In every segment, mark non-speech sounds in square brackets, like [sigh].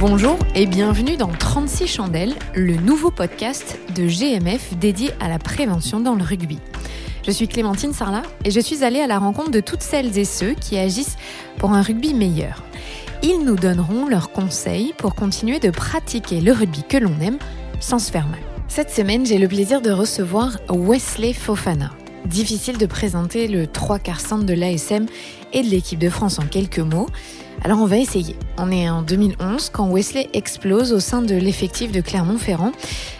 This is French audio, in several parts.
Bonjour et bienvenue dans 36 chandelles, le nouveau podcast de GMF dédié à la prévention dans le rugby. Je suis Clémentine Sarlat et je suis allée à la rencontre de toutes celles et ceux qui agissent pour un rugby meilleur. Ils nous donneront leurs conseils pour continuer de pratiquer le rugby que l'on aime sans se faire mal. Cette semaine, j'ai le plaisir de recevoir Wesley Fofana. Difficile de présenter le trois quarts centre de l'ASM et de l'équipe de France en quelques mots. Alors on va essayer. On est en 2011 quand Wesley explose au sein de l'effectif de Clermont-Ferrand.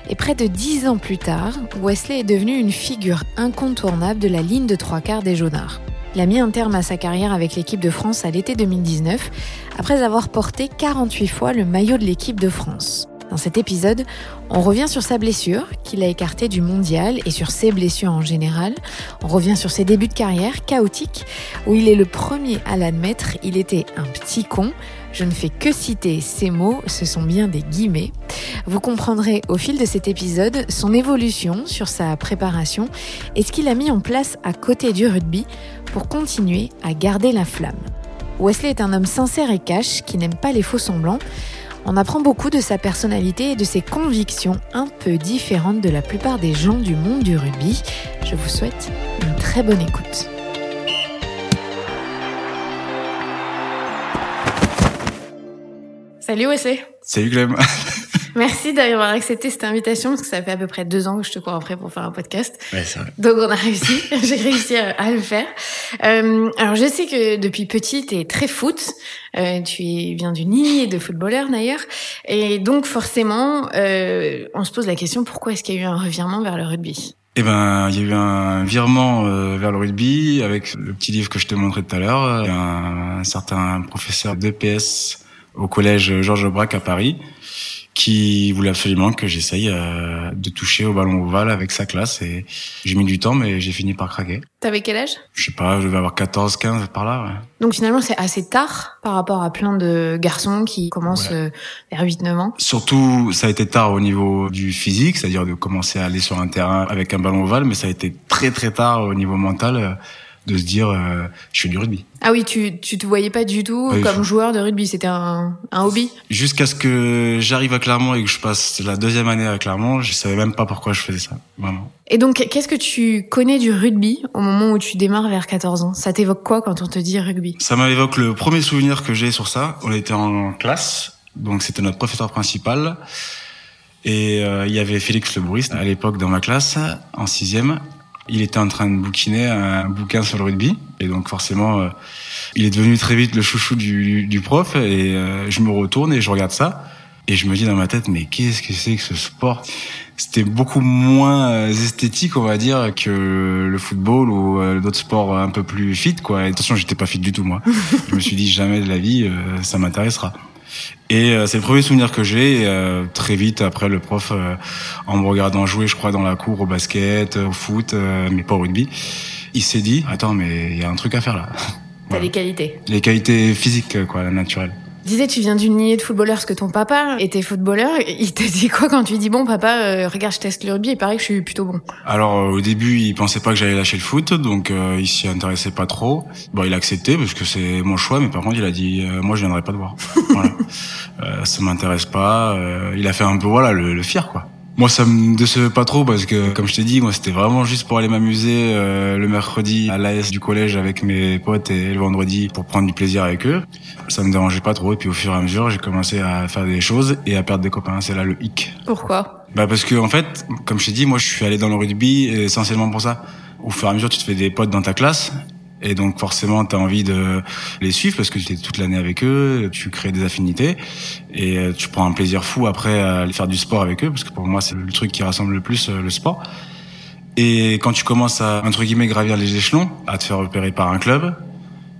Et près de dix ans plus tard, Wesley est devenu une figure incontournable de la ligne de trois quarts des Jaunards. Il a mis un terme à sa carrière avec l'équipe de France à l'été 2019, après avoir porté 48 fois le maillot de l'équipe de France. Dans cet épisode, on revient sur sa blessure, qu'il a écartée du mondial, et sur ses blessures en général. On revient sur ses débuts de carrière chaotiques, où il est le premier à l'admettre, il était un petit con. Je ne fais que citer ces mots, ce sont bien des guillemets. Vous comprendrez au fil de cet épisode son évolution sur sa préparation et ce qu'il a mis en place à côté du rugby pour continuer à garder la flamme. Wesley est un homme sincère et cash qui n'aime pas les faux semblants. On apprend beaucoup de sa personnalité et de ses convictions un peu différentes de la plupart des gens du monde du rugby. Je vous souhaite une très bonne écoute. Salut Wesley. Salut Clem. [laughs] Merci d'avoir accepté cette invitation parce que ça fait à peu près deux ans que je te cours après pour faire un podcast. Ouais, vrai. Donc on a réussi, [laughs] j'ai réussi à, à, le faire. Euh, alors je sais que depuis petit tu es très foot, euh, tu viens du nid de footballeur d'ailleurs, et donc forcément euh, on se pose la question pourquoi est-ce qu'il y a eu un revirement vers le rugby? Eh ben, il y a eu un virement euh, vers le rugby avec le petit livre que je te montrais tout à l'heure. Un, un certain professeur d'EPS au collège Georges Aubrac à Paris qui voulait absolument que j'essaye euh, de toucher au ballon ovale avec sa classe et j'ai mis du temps mais j'ai fini par craquer. T'avais quel âge? Je sais pas, je devais avoir 14, 15 par là. Ouais. Donc finalement c'est assez tard par rapport à plein de garçons qui commencent ouais. vers 8 9 ans. Surtout ça a été tard au niveau du physique, c'est-à-dire de commencer à aller sur un terrain avec un ballon ovale mais ça a été très très tard au niveau mental de se dire euh, je fais du rugby. Ah oui, tu tu te voyais pas du tout pas comme joueur de rugby, c'était un, un hobby. Jusqu'à ce que j'arrive à Clermont et que je passe la deuxième année à Clermont, je savais même pas pourquoi je faisais ça, vraiment. Et donc qu'est-ce que tu connais du rugby au moment où tu démarres vers 14 ans? Ça t'évoque quoi quand on te dit rugby? Ça m'évoque le premier souvenir que j'ai sur ça, on était en classe, donc c'était notre professeur principal. Et euh, il y avait Félix Lebrouist à l'époque dans ma classe en sixième il était en train de bouquiner un bouquin sur le rugby. Et donc forcément euh, il est devenu très vite le chouchou du, du prof. Et euh, je me retourne et je regarde ça. Et je me dis dans ma tête mais qu'est-ce que c'est que ce sport? C'était beaucoup moins euh, esthétique on va dire que le football ou euh, d'autres sports un peu plus fit quoi. Et attention j'étais pas fit du tout moi. [laughs] Je me suis dit jamais de la vie ça m'intéressera et euh, c'est le premier souvenir que j'ai. Euh, très vite après, le prof, euh, en me regardant jouer, je crois, dans la cour au basket, au foot, mais pas au rugby, il s'est dit attends, mais il y a un truc à faire là. T'as voilà. les qualités. Les qualités physiques, quoi, naturelles. Disais, tu viens d'une lignée de footballeurs parce que ton papa était footballeur. Il te dit quoi quand tu dis bon papa, euh, regarde, je teste le rugby. Il paraît que je suis plutôt bon. Alors euh, au début, il pensait pas que j'allais lâcher le foot, donc euh, il s'y intéressait pas trop. Bon, il a accepté parce que c'est mon choix, mais par contre, il a dit moi je viendrai pas te voir. [laughs] voilà. ça m'intéresse pas. il a fait un peu voilà le, le fier quoi. Moi, ça me décevait pas trop parce que, comme je t'ai dit, moi, c'était vraiment juste pour aller m'amuser euh, le mercredi à l'AS du collège avec mes potes et le vendredi pour prendre du plaisir avec eux. Ça me dérangeait pas trop et puis au fur et à mesure, j'ai commencé à faire des choses et à perdre des copains. C'est là le hic. Pourquoi? Bah parce que en fait, comme je t'ai dit, moi, je suis allé dans le rugby essentiellement pour ça. Au fur et à mesure, tu te fais des potes dans ta classe et donc forcément, tu as envie de les suivre parce que tu es toute l'année avec eux, tu crées des affinités et tu prends un plaisir fou après à faire du sport avec eux parce que pour moi, c'est le truc qui rassemble le plus le sport. Et quand tu commences à, entre guillemets, gravir les échelons, à te faire repérer par un club,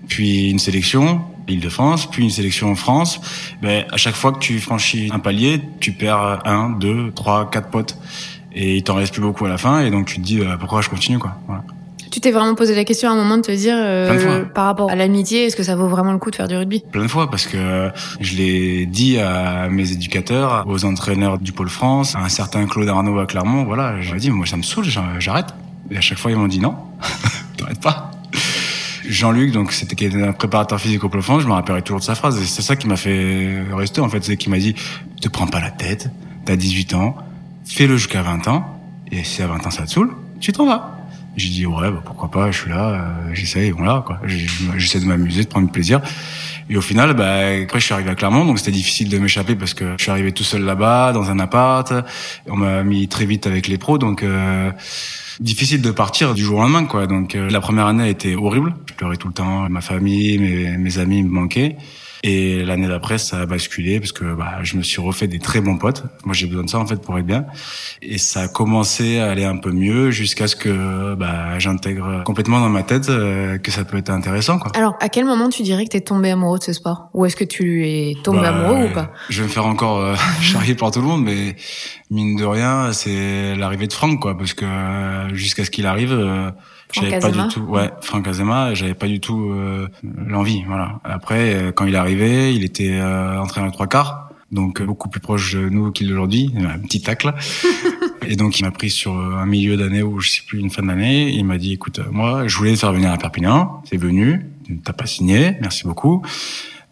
puis une sélection, Île-de-France, puis une sélection en France, ben, à chaque fois que tu franchis un palier, tu perds un, deux, trois, quatre potes. Et il t'en reste plus beaucoup à la fin, et donc tu te dis, bah, pourquoi je continue, quoi. Voilà. Tu t'es vraiment posé la question à un moment de te dire, euh, par rapport à l'amitié, est-ce que ça vaut vraiment le coup de faire du rugby? Plein de fois, parce que je l'ai dit à mes éducateurs, aux entraîneurs du Pôle France, à un certain Claude Arnaud à Clermont, voilà, j'ai dit, moi ça me saoule, j'arrête. Et à chaque fois, ils m'ont dit non, [laughs] t'arrêtes pas. Jean-Luc, donc c'était un préparateur physique au plafond, je me rappellerai toujours de sa phrase. Et c'est ça qui m'a fait rester, en fait. C'est qu'il m'a dit, te prends pas la tête, t'as 18 ans, fais-le jusqu'à 20 ans, et si à 20 ans ça te saoule, tu t'en vas. J'ai dit ouais, bah, pourquoi pas, je suis là, euh, j'essaye, voilà quoi. J'essaie de m'amuser, de prendre du plaisir. Et au final, bah, après je suis arrivé à Clermont, donc c'était difficile de m'échapper parce que je suis arrivé tout seul là-bas, dans un appart. On m'a mis très vite avec les pros, donc euh, difficile de partir du jour au lendemain, quoi. Donc euh, la première année a été horrible. Je pleurais tout le temps, ma famille, mes, mes amis me manquaient. Et l'année d'après, ça a basculé parce que bah, je me suis refait des très bons potes. Moi, j'ai besoin de ça en fait pour être bien. Et ça a commencé à aller un peu mieux jusqu'à ce que bah, j'intègre complètement dans ma tête euh, que ça peut être intéressant. Quoi. Alors, à quel moment tu dirais que tu es tombé amoureux de ce sport? Ou est-ce que tu es tombé bah, amoureux ou pas? Je vais me faire encore euh, [laughs] charrier par tout le monde, mais mine de rien, c'est l'arrivée de Franck, quoi, parce que jusqu'à ce qu'il arrive. Euh, j'avais pas du tout, ouais, Franck Azema, j'avais pas du tout euh, l'envie, voilà. Après, euh, quand il est arrivé, il était euh, entré en trois quarts, donc beaucoup plus proche de nous qu'il d'aujourd'hui, un petit tacle. [laughs] et donc il m'a pris sur un milieu d'année ou je sais plus une fin d'année. Il m'a dit, écoute, moi, je voulais te faire venir à Perpignan, c'est venu, t'as pas signé, merci beaucoup.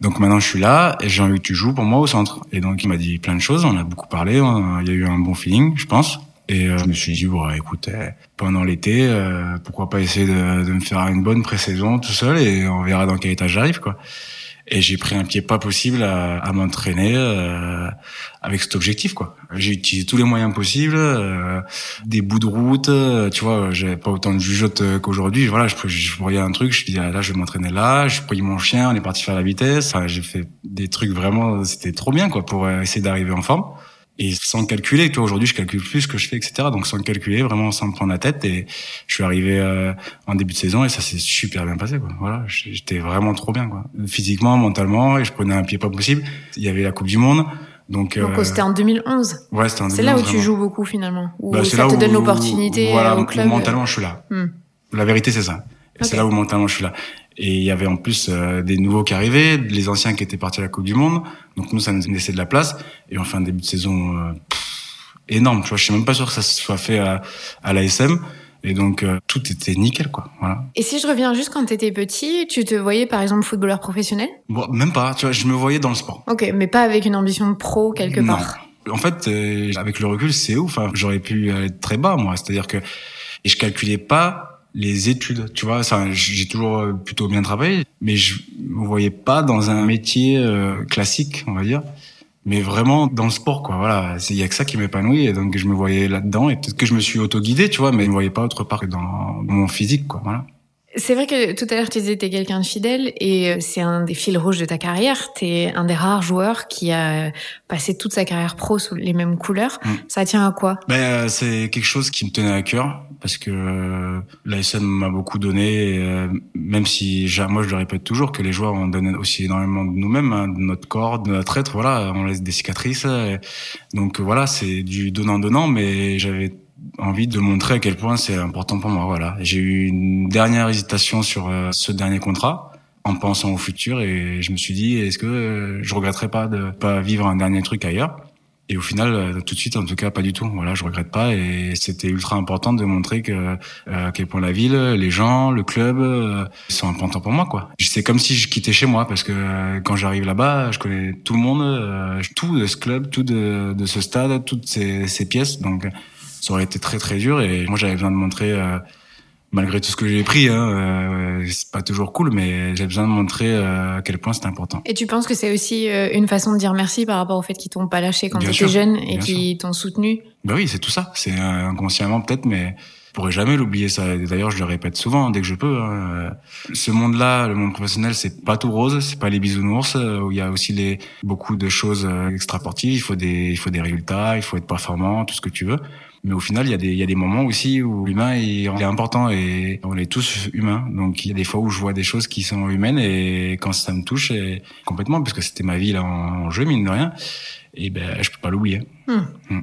Donc maintenant je suis là et j'ai envie que tu joues pour moi au centre. Et donc il m'a dit plein de choses, on a beaucoup parlé, il y a eu un bon feeling, je pense. Et euh, je me suis dit, bon, écoute, euh, pendant l'été, euh, pourquoi pas essayer de, de me faire une bonne pré-saison tout seul et on verra dans quel état j'arrive, quoi. Et j'ai pris un pied pas possible à, à m'entraîner avec cet objectif, quoi. J'ai utilisé tous les moyens possibles, des bouts de route, tu vois, j'avais pas autant de jugeote qu'aujourd'hui. Voilà, je, je voyais un truc, je disais, ah, là, je vais m'entraîner là, je pris mon chien, on est parti faire la vitesse. Enfin, j'ai fait des trucs vraiment, c'était trop bien, quoi, pour essayer d'arriver en forme et sans calculer. Tu vois, aujourd'hui, je calcule plus ce que je fais, etc. Donc sans calculer, vraiment sans me prendre la tête. Et je suis arrivé euh, en début de saison et ça s'est super bien passé. Quoi. Voilà, j'étais vraiment trop bien, quoi. Physiquement, mentalement, et je prenais un pied pas possible. Il y avait la Coupe du Monde. Donc, donc euh, c'était en 2011. Ouais, c'était en 2011. C'est là où tu joues beaucoup finalement. Où bah, ça te donne l'opportunité voilà, au club. Mentalement, je suis là. Hmm. La vérité, c'est ça. C'est là où mentalement je suis là. Et il y avait en plus euh, des nouveaux qui arrivaient, les anciens qui étaient partis à la Coupe du Monde. Donc nous, ça nous laissait de la place. Et on fait un début de saison euh, énorme. Tu vois, je suis même pas sûr que ça se soit fait à, à l'ASM. Et donc euh, tout était nickel, quoi. Voilà. Et si je reviens juste quand tu étais petit, tu te voyais par exemple footballeur professionnel? Bon, Même pas. Tu vois, je me voyais dans le sport. Ok, mais pas avec une ambition pro quelque non. part. En fait, avec le recul, c'est ouf. Enfin, j'aurais pu être très bas, moi. C'est-à-dire que et je calculais pas les études, tu vois. Enfin, j'ai toujours euh, plutôt bien travaillé, mais je me voyais pas dans un métier euh, classique, on va dire, mais vraiment dans le sport, quoi. Voilà, il y a que ça qui m'épanouit, et donc je me voyais là-dedans, et peut-être que je me suis auto-guidé, tu vois, mais je me voyais pas autre part que dans mon physique, quoi. Voilà. C'est vrai que tout à l'heure tu disais que t'es quelqu'un de fidèle et euh, c'est un des fils rouges de ta carrière. T'es un des rares joueurs qui a passé toute sa carrière pro sous les mêmes couleurs. Mm. Ça tient à quoi? Ben euh, c'est quelque chose qui me tenait à cœur parce que euh, l'ASM m'a beaucoup donné. Et, euh, même si moi je le répète toujours que les joueurs on donne aussi énormément de nous-mêmes, hein, de notre corps, de notre être. Voilà, on laisse des cicatrices. donc voilà, c'est du donnant donnant, mais j'avais envie de montrer à quel point c'est important pour moi. Voilà, j'ai eu une dernière hésitation sur euh, ce dernier contrat en pensant au futur et je me suis dit est-ce que euh, je regretterais pas de pas vivre un dernier truc ailleurs? Et au final euh, tout de suite en tout cas pas du tout. Voilà je regrette pas et c'était ultra important de montrer que à quel point la ville les gens le club sont importants pour moi quoi. C'est comme si je quittais chez moi parce que quand j'arrive là-bas je connais tout le monde tout de ce club tout de, de ce stade toutes ces, ces pièces. Donc ça aurait été très très dur et moi j'avais besoin de montrer euh, malgré tout ce que j'ai pris hein, euh, c'est pas toujours cool mais j'ai besoin de montrer euh, à quel point c'est important. Et tu penses que c'est aussi euh, une façon de dire merci par rapport au fait qu'ils t'ont pas lâché quand tu étais jeune et qu'ils t'ont soutenu? Bah oui c'est tout ça. C'est inconsciemment peut-être mais je pourrais jamais l'oublier ça. D'ailleurs je le répète souvent hein, dès que je peux hein. ce monde là le monde professionnel c'est pas tout rose c'est pas les bisounours où il y a aussi les beaucoup de choses extraportives il faut des il faut des résultats il faut être performant tout ce que tu veux mais au final, il y a des, il y a des moments aussi où l'humain est, est important et on est tous humains. Donc il y a des fois où je vois des choses qui sont humaines et quand ça me touche et complètement, parce que c'était ma vie là en, jeu, mine de rien, et ben je peux pas l'oublier. Hmm. Hmm.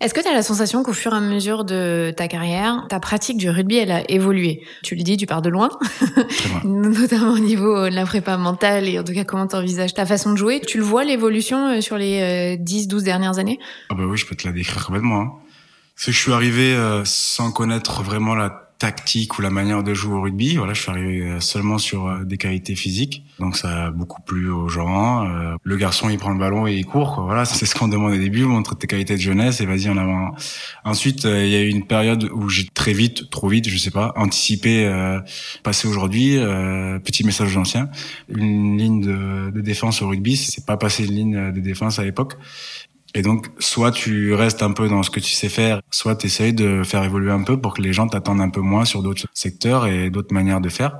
Est-ce que tu as la sensation qu'au fur et à mesure de ta carrière, ta pratique du rugby, elle a évolué? Tu le dis, tu pars de loin, [laughs] notamment au niveau de la prépa mentale et en tout cas comment tu envisages ta façon de jouer. Tu le vois l'évolution euh, sur les 10-12 euh, dernières années? Ah bah oui, je peux te la décrire complètement. Hein. Parce que je suis arrivé euh, sans connaître vraiment la tactique ou la manière de jouer au rugby. Voilà, je suis arrivé euh, seulement sur euh, des qualités physiques, donc ça a beaucoup plu aux gens. Euh, le garçon, il prend le ballon et il court. Quoi. Voilà, c'est ce qu'on demande au début, montre tes qualités de jeunesse et vas-y en avant. Ensuite, il y a eu une période où j'ai très vite, trop vite, je sais pas, anticipé, euh, passer aujourd'hui. petit message aux anciens, une ligne de, de défense au rugby, c'est pas passer une ligne de défense à l'époque. Et donc, soit tu restes un peu dans ce que tu sais faire, soit tu essayes de faire évoluer un peu pour que les gens t'attendent un peu moins sur d'autres secteurs et d'autres manières de faire.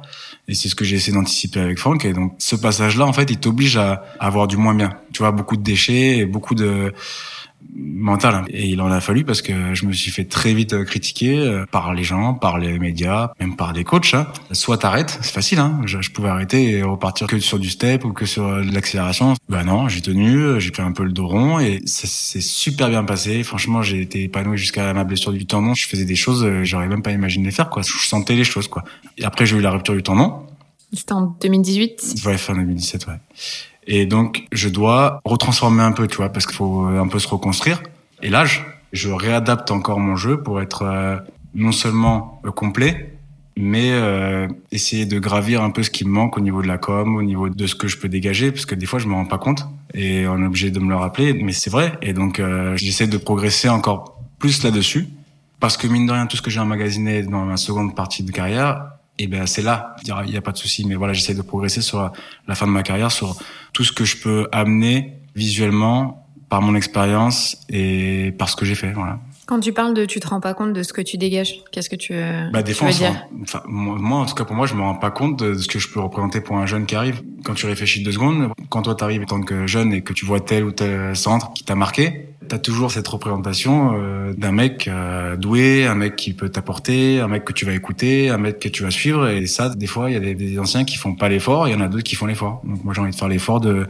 Et c'est ce que j'ai essayé d'anticiper avec Franck. Et donc, ce passage-là, en fait, il t'oblige à avoir du moins bien. Tu vois, beaucoup de déchets et beaucoup de mental. Et il en a fallu parce que je me suis fait très vite euh, critiquer euh, par les gens, par les médias, même par des coachs. Hein. Soit t'arrêtes, c'est facile. Hein. Je, pouvais arrêter et repartir que sur du step ou que sur euh, de l'accélération. Bah non, j'ai tenu, j'ai fait un peu le dos rond et ça s'est super bien passé. Franchement, j'ai été épanoui jusqu'à ma blessure du tendon. Je faisais des choses, j'aurais même pas imaginé faire. quoi. Je sentais les choses. quoi. Et après, j'ai eu la rupture du tendon. C'était en 2018 Ouais, fin 2017, ouais. Et donc, je dois retransformer un peu, tu vois, parce qu'il faut un peu se reconstruire. Et là, je, réadapte encore mon jeu pour être euh, non seulement euh, complet, mais euh, essayer de gravir un peu ce qui me manque au niveau de la com, au niveau de ce que je peux dégager, parce que des fois je me rends pas compte et on est obligé de me le rappeler, mais c'est vrai. Et donc j'essaie de progresser encore plus là-dessus, parce que mine de rien, tout ce que j'ai emmagasiné dans ma seconde partie de carrière, et ben c'est là, il n'y a, pas de souci. Mais voilà, j'essaie de progresser sur la fin de ma carrière, sur tout ce que je peux amener visuellement par mon expérience et par ce que j'ai fait. Voilà. Quand tu parles de tu te rends pas compte de ce que tu dégages, qu'est-ce que tu, euh, bah, des veux dire enfin, moi, en tout cas pour moi, je me rends pas compte de ce que je peux représenter pour un jeune qui arrive. Quand tu réfléchis deux secondes, quand toi t'arrives en tant que jeune et que tu vois tel ou tel centre qui t'a marqué, t'as toujours cette représentation euh, d'un mec euh, doué, un mec qui peut t'apporter, un mec que tu vas écouter, un mec que tu vas suivre. Et ça, des fois, il y a des, des anciens qui font pas l'effort, il y en a d'autres qui font l'effort. Donc moi, j'ai envie de faire l'effort de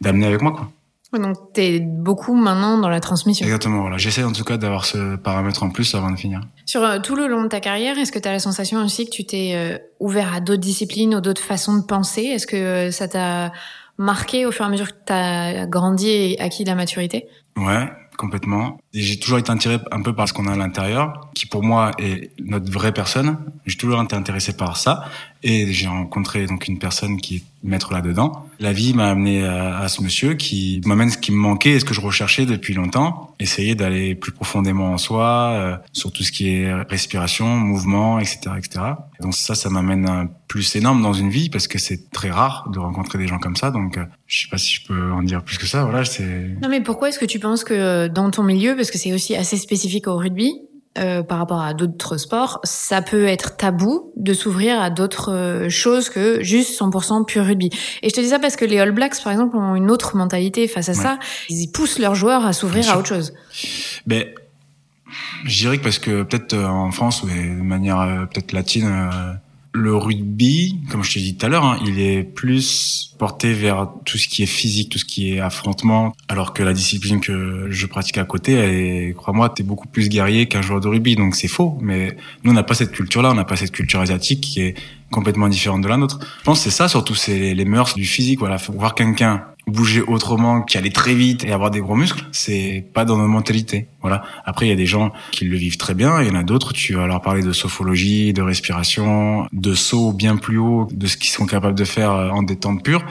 d'amener avec moi, quoi. Donc, tu es beaucoup maintenant dans la transmission. Exactement, voilà. J'essaie en tout cas d'avoir ce paramètre en plus avant de finir. Sur euh, tout le long de ta carrière, est-ce que tu as la sensation aussi que tu t'es euh, ouvert à d'autres disciplines ou d'autres façons de penser? Est-ce que euh, ça t'a marqué au fur et à mesure que tu as grandi et acquis de la maturité? Ouais, complètement. J'ai toujours été attiré un peu par ce qu'on a à l'intérieur, qui pour moi est notre vraie personne. J'ai toujours été intéressé par ça. Et j'ai rencontré donc une personne qui est maître là-dedans. La vie m'a amené à, ce monsieur qui m'amène ce qui me manquait et ce que je recherchais depuis longtemps. Essayer d'aller plus profondément en soi, euh, sur tout ce qui est respiration, mouvement, etc., etc. Donc ça, ça m'amène un plus énorme dans une vie parce que c'est très rare de rencontrer des gens comme ça. Donc euh, je sais pas si je peux en dire plus que ça. Voilà, c'est. Non, mais pourquoi est-ce que tu penses que euh, dans ton milieu, parce que c'est aussi assez spécifique au rugby, euh, par rapport à d'autres sports, ça peut être tabou de s'ouvrir à d'autres euh, choses que juste 100% pur rugby. Et je te dis ça parce que les All Blacks, par exemple, ont une autre mentalité face à ça. Ils poussent leurs joueurs à s'ouvrir à autre chose. Ben, je dirais que parce que peut-être euh, en France ou de manière peut-être latine, le rugby, comme je te dis tout à l'heure, hein, il est plus porté vers tout ce qui est physique, tout ce qui est affrontement, alors que la discipline que je pratique à côté, est, crois-moi, t'es beaucoup plus guerrier qu'un joueur de rugby, donc c'est faux. Mais nous, on n'a pas cette culture-là, on n'a pas cette culture asiatique qui est complètement différente de la nôtre. Je pense que c'est ça surtout, c'est les mœurs du physique. Voilà, voir quelqu'un bouger autrement, qui allait très vite et avoir des gros muscles, c'est pas dans nos mentalités. Voilà. Après, il y a des gens qui le vivent très bien, il y en a d'autres, tu vas leur parler de sophologie, de respiration, de saut bien plus haut, de ce qu'ils sont capables de faire en détente pure.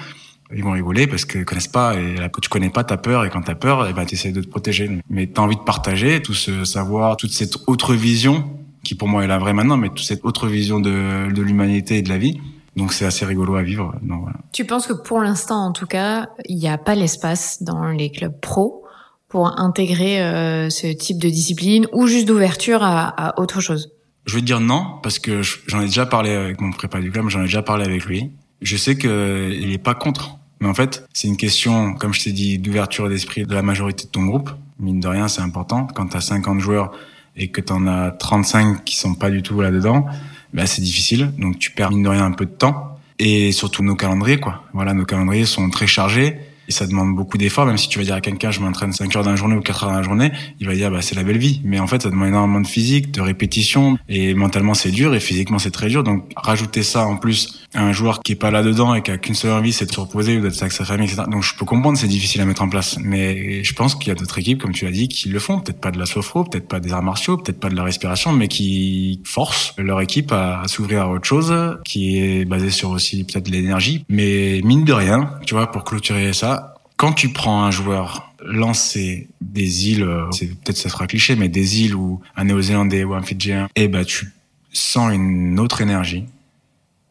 Ils vont rigoler parce qu'ils connaissent pas et là, tu connais pas, t'as peur et quand t'as peur, eh ben, t'essaies de te protéger. Mais t'as envie de partager tout ce savoir, toute cette autre vision qui pour moi est la vraie maintenant, mais toute cette autre vision de l'humanité et de la vie donc c'est assez rigolo à vivre. Donc, voilà. Tu penses que pour l'instant, en tout cas, il n'y a pas l'espace dans les clubs pro pour intégrer euh, ce type de discipline ou juste d'ouverture à, à, autre chose? Je vais te dire non parce que j'en ai déjà parlé avec mon prépa du club, j'en ai déjà parlé avec lui. Je sais qu'il n'est pas contre, mais en fait c'est une question, comme je t'ai dit, d'ouverture d'esprit de la majorité de ton groupe. Mine de rien, c'est important. Quand tu as 50 joueurs et que tu en as 35 qui sont pas du tout là-dedans, bah, c'est difficile. Donc tu perds mine de rien un peu de temps. Et surtout nos calendriers, quoi. Voilà, nos calendriers sont très chargés. Et ça demande beaucoup d'efforts, même si tu vas dire à quelqu'un, je m'entraîne 5 heures dans la journée ou 4 heures dans la journée, il va dire, bah, c'est la belle vie. Mais en fait, ça demande énormément de physique, de répétition, et mentalement, c'est dur, et physiquement, c'est très dur. Donc, rajouter ça, en plus, un joueur qui est pas là dedans et qui a qu'une seule envie, c'est de se reposer ou d'être avec sa famille, etc. Donc je peux comprendre, c'est difficile à mettre en place. Mais je pense qu'il y a d'autres équipes, comme tu l'as dit, qui le font. Peut-être pas de la sophro, peut-être pas des arts martiaux, peut-être pas de la respiration, mais qui forcent leur équipe à, s'ouvrir à autre chose, qui est basée sur aussi peut-être l'énergie. Mais mine de rien, tu vois, pour clôturer ça, quand tu prends un joueur lancer des îles, c'est peut-être ça sera cliché, mais des îles ou un Néo-Zélandais ou un Fidjien, eh ben tu sens une autre énergie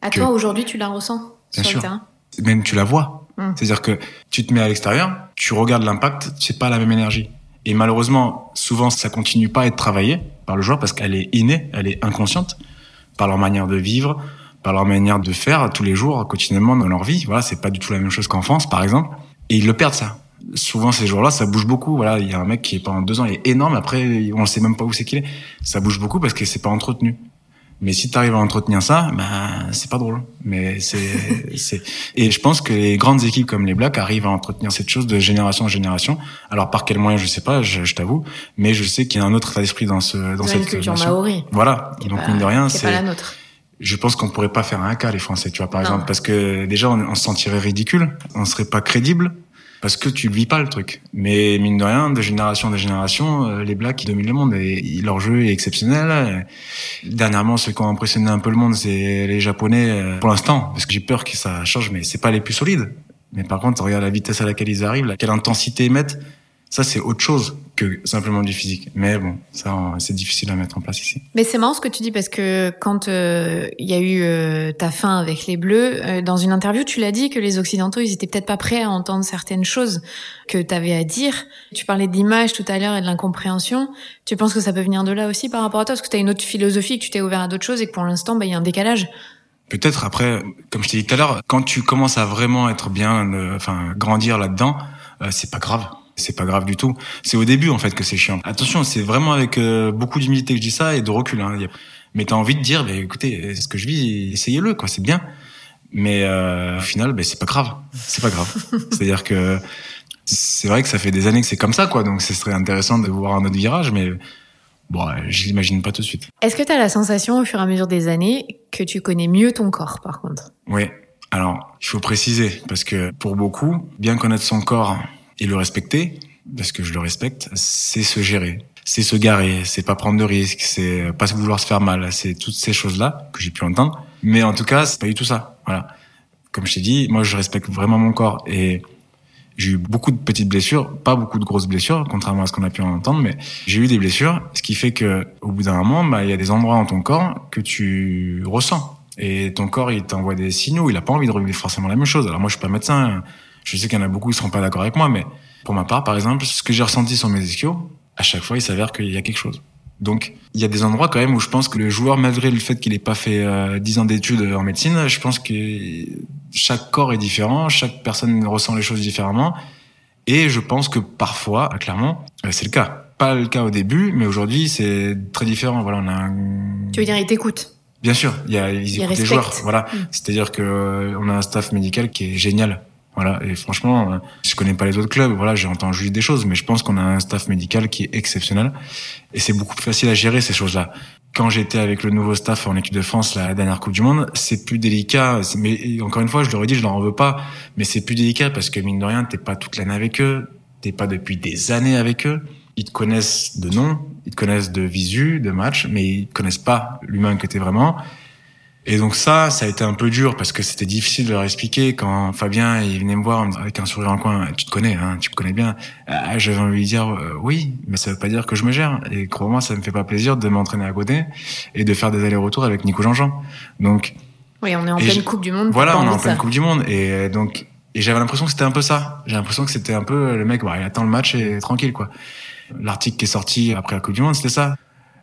à toi, aujourd'hui, tu la ressens Bien sur sûr. le terrain Même tu la vois. Hum. C'est-à-dire que tu te mets à l'extérieur, tu regardes l'impact, c'est pas la même énergie. Et malheureusement, souvent, ça continue pas à être travaillé par le joueur parce qu'elle est innée, elle est inconsciente par leur manière de vivre, par leur manière de faire tous les jours, quotidiennement dans leur vie. Voilà, c'est pas du tout la même chose qu'en France, par exemple. Et ils le perdent ça. Souvent, ces jours-là, ça bouge beaucoup. Voilà, il y a un mec qui est pendant deux ans, il est énorme. Après, on ne sait même pas où c'est qu'il est. Ça bouge beaucoup parce que c'est pas entretenu. Mais si tu arrives à entretenir ça, ben c'est pas drôle. Mais c'est [laughs] c'est et je pense que les grandes équipes comme les Blacks arrivent à entretenir cette chose de génération en génération. Alors par quel moyen, je sais pas, je, je t'avoue, mais je sais qu'il y a un autre état d'esprit dans ce dans cette culture maori. Voilà. Donc mine de rien, c'est pas la nôtre. Je pense qu'on pourrait pas faire un cas les Français, tu vois par exemple, parce que déjà on, on se sentirait ridicule, on serait pas crédible parce que tu vis pas le truc. Mais mine de rien, de génération en génération, euh, les Blacks ils dominent le monde et leur jeu est exceptionnel. Dernièrement, ceux qui ont impressionné un peu le monde, c'est les Japonais euh, pour l'instant, parce que j'ai peur que ça change, mais c'est pas les plus solides. Mais par contre, regarde la vitesse à laquelle ils arrivent, quelle intensité ils mettent. Ça, c'est autre chose que simplement du physique. Mais bon, ça, c'est difficile à mettre en place ici. Mais c'est marrant ce que tu dis parce que quand euh, il y a eu euh, ta fin avec les Bleus, euh, dans une interview, tu l'as dit que les Occidentaux, ils étaient peut-être pas prêts à entendre certaines choses que tu avais à dire. Tu parlais d'image tout à l'heure et de l'incompréhension. Tu penses que ça peut venir de là aussi par rapport à toi? Parce que tu as une autre philosophie, que tu t'es ouvert à d'autres choses et que pour l'instant, bah, il y a un décalage. Peut-être après, comme je t'ai dit tout à l'heure, quand tu commences à vraiment être bien, enfin grandir là-dedans, c'est pas grave c'est pas grave du tout. C'est au début en fait que c'est chiant. Attention, c'est vraiment avec euh, beaucoup d'humilité que je dis ça et de recul. Hein. Mais t'as envie de dire, bah, écoutez, ce que je vis, essayez-le, quoi, c'est bien. Mais euh, au final, bah, c'est pas grave. C'est pas grave. [laughs] C'est-à-dire que c'est vrai que ça fait des années que c'est comme ça, quoi. Donc ce serait intéressant de voir un autre virage, mais bon, je l'imagine pas tout de suite. Est-ce que tu as la sensation au fur et à mesure des années que tu connais mieux ton corps, par contre? Oui. Alors, il faut préciser, parce que pour beaucoup, bien connaître son corps, et le respecter, parce que je le respecte, c'est se gérer, c'est se garer, c'est pas prendre de risques, c'est pas vouloir se faire mal, c'est toutes ces choses-là que j'ai pu entendre. Mais en tout cas, c'est pas du tout ça. Voilà. Comme je t'ai dit, moi, je respecte vraiment mon corps et j'ai eu beaucoup de petites blessures, pas beaucoup de grosses blessures, contrairement à ce qu'on a pu en entendre, mais j'ai eu des blessures, ce qui fait que au bout d'un moment, bah, il y a des endroits dans ton corps que tu ressens. Et ton corps, il t'envoie des signaux, il a pas envie de revivre forcément la même chose. Alors moi, je suis pas médecin, je sais qu'il y en a beaucoup qui seront pas d'accord avec moi, mais pour ma part, par exemple, ce que j'ai ressenti sur mes ischios, à chaque fois, il s'avère qu'il y a quelque chose. Donc, il y a des endroits quand même où je pense que le joueur, malgré le fait qu'il n'ait pas fait euh, 10 ans d'études en médecine, je pense que chaque corps est différent, chaque personne ressent les choses différemment. Et je pense que parfois, clairement, euh, c'est le cas. Pas le cas au début, mais aujourd'hui, c'est très différent. Voilà, on a un... Tu veux dire, ils t'écoutent Bien sûr, il y a, ils, écoutent les joueurs. Voilà, mm. c'est-à-dire que euh, on a un staff médical qui est génial. Voilà. Et franchement, euh, je connais pas les autres clubs. Voilà, j'ai entendu des choses, mais je pense qu'on a un staff médical qui est exceptionnel. Et c'est beaucoup plus facile à gérer ces choses-là. Quand j'étais avec le nouveau staff en équipe de France la dernière Coupe du Monde, c'est plus délicat. Mais encore une fois, je leur ai dit, je leur en veux pas. Mais c'est plus délicat parce que mine de rien, t'es pas toute l'année avec eux. T'es pas depuis des années avec eux. Ils te connaissent de nom, ils te connaissent de visu, de match, mais ils connaissent pas l'humain que t'es vraiment. Et donc ça, ça a été un peu dur parce que c'était difficile de leur expliquer quand Fabien il venait me voir avec un sourire en coin. Tu te connais, hein, tu me connais bien. Ah, j'avais envie de lui dire euh, oui, mais ça veut pas dire que je me gère. Et crois-moi, ça me fait pas plaisir de m'entraîner à côté et de faire des allers-retours avec Nico Jean-Jean. Donc oui, on est en pleine Coupe du Monde. Voilà, on est en pleine Coupe du Monde et donc et j'avais l'impression que c'était un peu ça. J'ai l'impression que c'était un peu le mec, bah, il attend le match et tranquille quoi. L'article qui est sorti après la Coupe du Monde, c'était ça.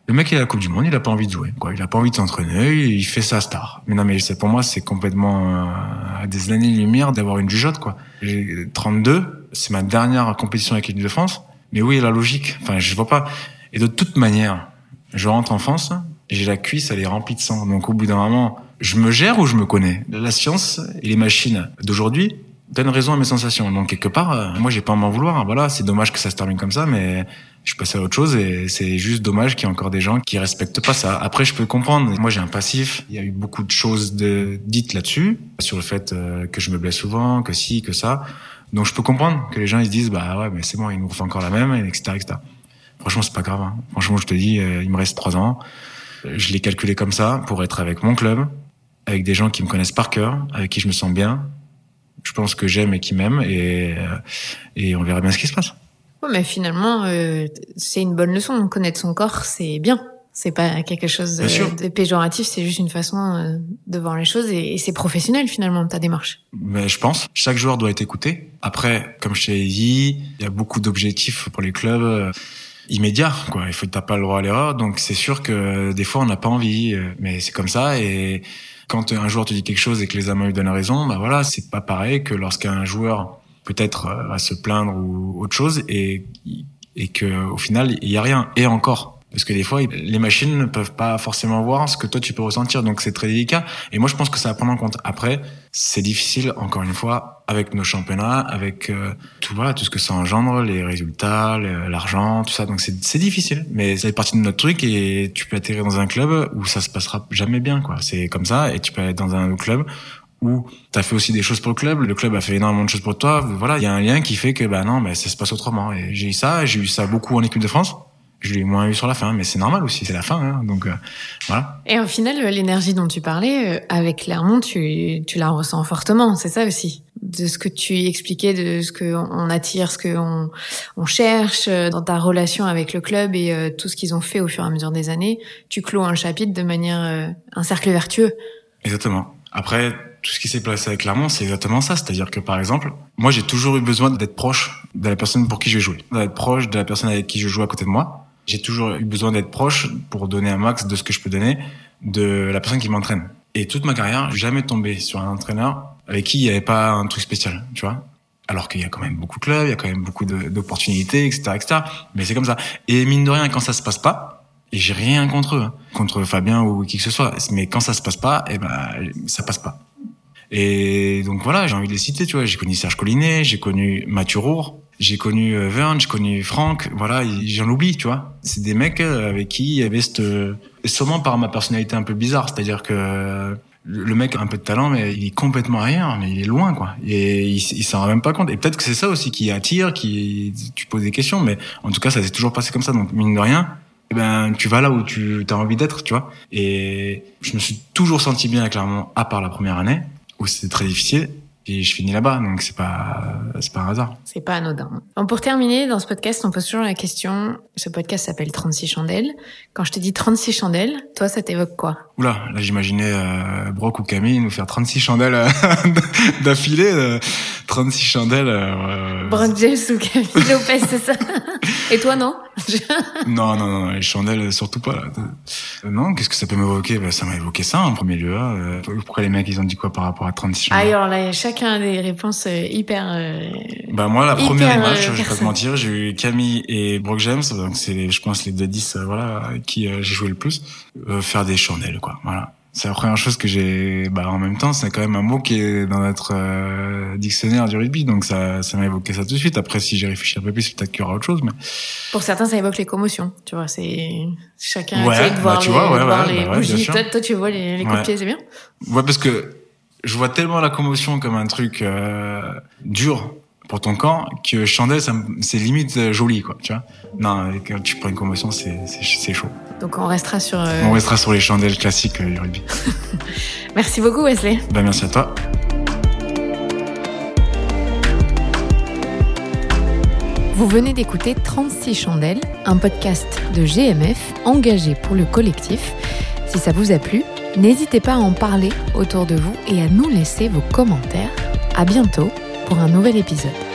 Le mec, il a la Coupe du Monde, il a pas envie de jouer, quoi. Il a pas envie de s'entraîner, il fait sa star. Mais non, mais pour moi, c'est complètement euh, à des années-lumière d'avoir une jugeote, quoi. J'ai 32, c'est ma dernière compétition avec l'équipe de France. Mais oui, la logique. Enfin, je vois pas. Et de toute manière, je rentre en France, j'ai la cuisse, elle est remplie de sang. Donc, au bout d'un moment, je me gère ou je me connais? La science et les machines d'aujourd'hui donne raison à mes sensations. Donc quelque part, euh, moi j'ai pas à m'en vouloir. Voilà, c'est dommage que ça se termine comme ça, mais je suis passé à autre chose et c'est juste dommage qu'il y ait encore des gens qui respectent pas ça. Après, je peux comprendre. Moi, j'ai un passif. Il y a eu beaucoup de choses dites là-dessus, sur le fait euh, que je me blesse souvent, que si, que ça. Donc, je peux comprendre que les gens ils se disent, bah ouais, mais c'est bon, il nous refait encore la même, etc., etc. Franchement, c'est pas grave. Hein. Franchement, je te dis, euh, il me reste trois ans. Je l'ai calculé comme ça pour être avec mon club, avec des gens qui me connaissent par cœur, avec qui je me sens bien. Je pense que j'aime et qui m'aiment et, euh, et on verra bien ce qui se passe. Oui, mais finalement, euh, c'est une bonne leçon. Connaître son corps, c'est bien. C'est pas quelque chose de, péjoratif, c'est juste une façon euh, de voir les choses et, c'est professionnel finalement ta démarche. Mais je pense, chaque joueur doit être écouté. Après, comme je t'ai dit, il y a beaucoup d'objectifs pour les clubs euh, immédiats. Quoi, il faut t'as pas le droit à l'erreur, donc c'est sûr que des fois on n'a pas envie, mais c'est comme ça et quand un joueur te dit quelque chose et que les amants lui donnent raison, bah voilà, c'est pas pareil que lorsqu'un joueur peut-être euh, à se plaindre ou autre chose et et que au final il y a rien. Et encore parce que des fois les machines ne peuvent pas forcément voir ce que toi tu peux ressentir. Donc c'est très délicat. Et moi je pense que ça à prendre en compte. Après c'est difficile encore une fois avec nos championnats avec euh, tout voilà tout ce que ça engendre les résultats l'argent tout ça. Donc c'est c'est difficile. Mais ça fait partie de notre truc et tu peux atterrir dans un club où ça se passera jamais bien quoi. C'est comme ça et tu peux être dans un autre club ou tu as fait aussi des choses pour le club, le club a fait énormément de choses pour toi, voilà, il y a un lien qui fait que bah non, mais ça se passe autrement. Et j'ai eu ça, j'ai eu ça beaucoup en équipe de France. Je l'ai moins eu sur la fin, mais c'est normal aussi, c'est la fin, hein, donc euh, voilà. Et au final, l'énergie dont tu parlais, euh, avec Clermont, tu, tu la ressens fortement, c'est ça aussi de ce que tu expliquais, de ce qu'on attire, ce qu'on on cherche euh, dans ta relation avec le club et tout ce qu'ils ont fait au fur et à mesure des années, tu clôt un chapitre de manière un cercle vertueux. Exactement. Après, tout ce qui s'est passé avec Clermont, c'est exactement ça. C'est-à-dire que, par exemple, moi, j'ai toujours eu besoin d'être proche de la personne pour qui je jouais, d'être proche de la personne avec qui je joue à côté de moi. J'ai toujours eu besoin d'être proche pour donner un max de ce que je peux donner de la personne qui m'entraîne. Et toute ma carrière, jamais tombé sur un entraîneur avec qui il n'y avait pas un truc spécial, tu vois. Alors qu'il y a quand même beaucoup de clubs, il y a quand même beaucoup d'opportunités, etc., etc. Mais c'est comme ça. Et mine de rien, quand ça se passe pas, et j'ai rien contre eux, hein, contre Fabien ou qui que ce soit, mais quand ça se passe pas, eh ben, ça passe pas. Et donc voilà, j'ai envie de les citer, tu vois. J'ai connu Serge Collinet, j'ai connu Mathieu Roure, j'ai connu euh, Verne, j'ai connu Franck. Voilà, j'en oublie, tu vois. C'est des mecs euh, avec qui il y avait cette... Sûrement par ma personnalité un peu bizarre, c'est-à-dire que le mec a un peu de talent, mais il est complètement ailleurs, mais il est loin, quoi. Et il, il s'en rend même pas compte. Et peut-être que c'est ça aussi qui attire, qui tu poses des questions, mais en tout cas, ça s'est toujours passé comme ça. Donc mine de rien, eh ben tu vas là où tu as envie d'être, tu vois. Et je me suis toujours senti bien clairement, à part la première année où c'était très difficile. Et je finis là-bas, donc c'est pas c'est pas un hasard. C'est pas anodin. pour terminer, dans ce podcast, on pose toujours la question. Ce podcast s'appelle 36 chandelles. Quand je te dis 36 chandelles, toi, ça t'évoque quoi? Oula, là j'imaginais euh, Brock ou Camille nous faire 36 chandelles euh, [laughs] d'affilée, euh, 36 chandelles. Euh, Brock James ou Camille Lopez, c'est ça? [laughs] Et toi, non? [laughs] Non, non, non, les chandelles, surtout pas. Là. Euh, non, qu'est-ce que ça peut m'évoquer? Ben, Ça m'a évoqué ça en premier lieu. Hein. Pourquoi les mecs, ils ont dit quoi par rapport à 36 chandelles? Alors là, chacun des réponses hyper... bah moi, la première image, je vais pas te mentir, j'ai eu Camille et Brock James, donc c'est, je pense, les deux 10 voilà, qui j'ai joué le plus, faire des chandelles, quoi. Voilà. C'est la première chose que j'ai. Bah, en même temps, c'est quand même un mot qui est dans notre euh, dictionnaire du rugby, donc ça, ça m'a évoqué ça tout de suite. Après, si j'ai réfléchi un peu plus, peut-être qu'il y aura autre chose, mais. Pour certains, ça évoque les commotions. Tu vois, c'est chacun ouais, de voir bah, tu les, vois, ouais, voir les bah, bougies. Toi, toi, tu vois les, les coups de pied, c'est bien. Ouais, parce que je vois tellement la commotion comme un truc euh, dur pour ton camp que chandelle c'est limite euh, joli quoi tu vois. Non quand tu prends une commotion c'est c'est chaud. Donc on restera sur euh, on restera sur les chandelles classiques euh, du rugby. [laughs] Merci beaucoup Wesley. Ben merci à toi. Vous venez d'écouter 36 chandelles, un podcast de GMF engagé pour le collectif. Si ça vous a plu, n'hésitez pas à en parler autour de vous et à nous laisser vos commentaires. À bientôt pour un nouvel épisode.